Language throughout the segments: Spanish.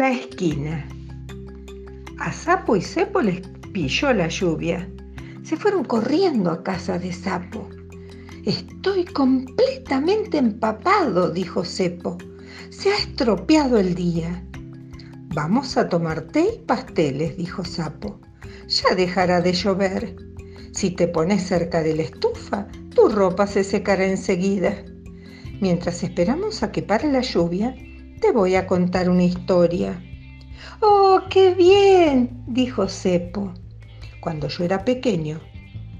esquina. A Sapo y Cepo les pilló la lluvia. Se fueron corriendo a casa de Sapo. Estoy completamente empapado, dijo Cepo. Se ha estropeado el día. Vamos a tomar té y pasteles, dijo Sapo. Ya dejará de llover. Si te pones cerca de la estufa, tu ropa se secará enseguida. Mientras esperamos a que pare la lluvia, te voy a contar una historia. ¡Oh, qué bien! dijo Cepo. Cuando yo era pequeño,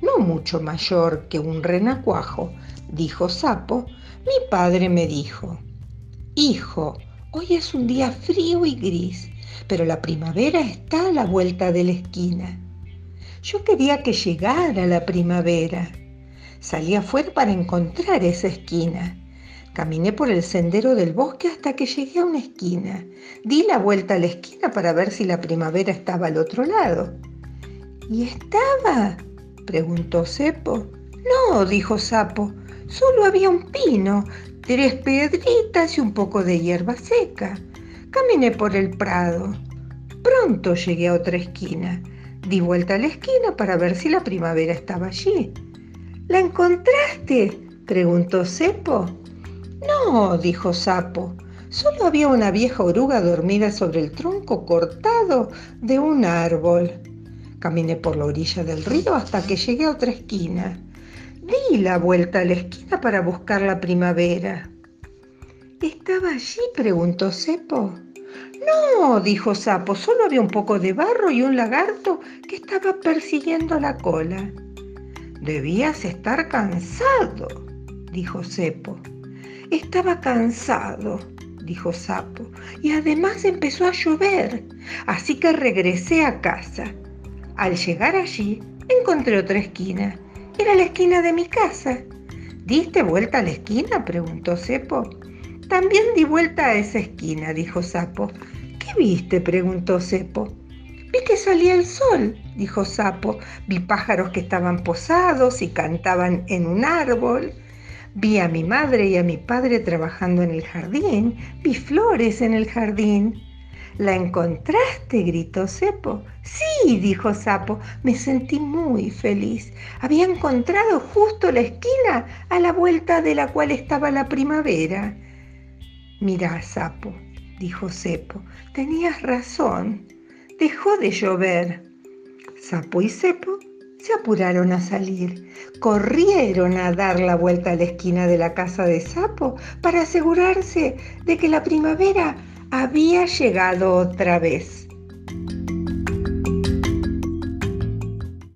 no mucho mayor que un renacuajo, dijo Sapo, mi padre me dijo, Hijo, hoy es un día frío y gris, pero la primavera está a la vuelta de la esquina. Yo quería que llegara la primavera. Salí afuera para encontrar esa esquina. Caminé por el sendero del bosque hasta que llegué a una esquina. Di la vuelta a la esquina para ver si la primavera estaba al otro lado. ¿Y estaba? preguntó Cepo. No, dijo Sapo, solo había un pino, tres piedritas y un poco de hierba seca. Caminé por el prado. Pronto llegué a otra esquina. Di vuelta a la esquina para ver si la primavera estaba allí. ¿La encontraste? preguntó Cepo. No, dijo Sapo. Solo había una vieja oruga dormida sobre el tronco cortado de un árbol. Caminé por la orilla del río hasta que llegué a otra esquina. Di la vuelta a la esquina para buscar la primavera. ¿Estaba allí? preguntó Cepo. No, dijo Sapo, solo había un poco de barro y un lagarto que estaba persiguiendo la cola. Debías estar cansado, dijo Cepo. Estaba cansado, dijo Sapo, y además empezó a llover, así que regresé a casa. Al llegar allí, encontré otra esquina. Era la esquina de mi casa. ¿Diste vuelta a la esquina? preguntó Cepo. También di vuelta a esa esquina, dijo Sapo. ¿Qué viste? preguntó Cepo. Vi que salía el sol, dijo Sapo. Vi pájaros que estaban posados y cantaban en un árbol. Vi a mi madre y a mi padre trabajando en el jardín. Vi flores en el jardín. ¿La encontraste? gritó Cepo. Sí, dijo Sapo, me sentí muy feliz. Había encontrado justo la esquina a la vuelta de la cual estaba la primavera. Mirá, Sapo, dijo Cepo, tenías razón. Dejó de llover. Sapo y Cepo se apuraron a salir. Corrieron a dar la vuelta a la esquina de la casa de Sapo para asegurarse de que la primavera había llegado otra vez.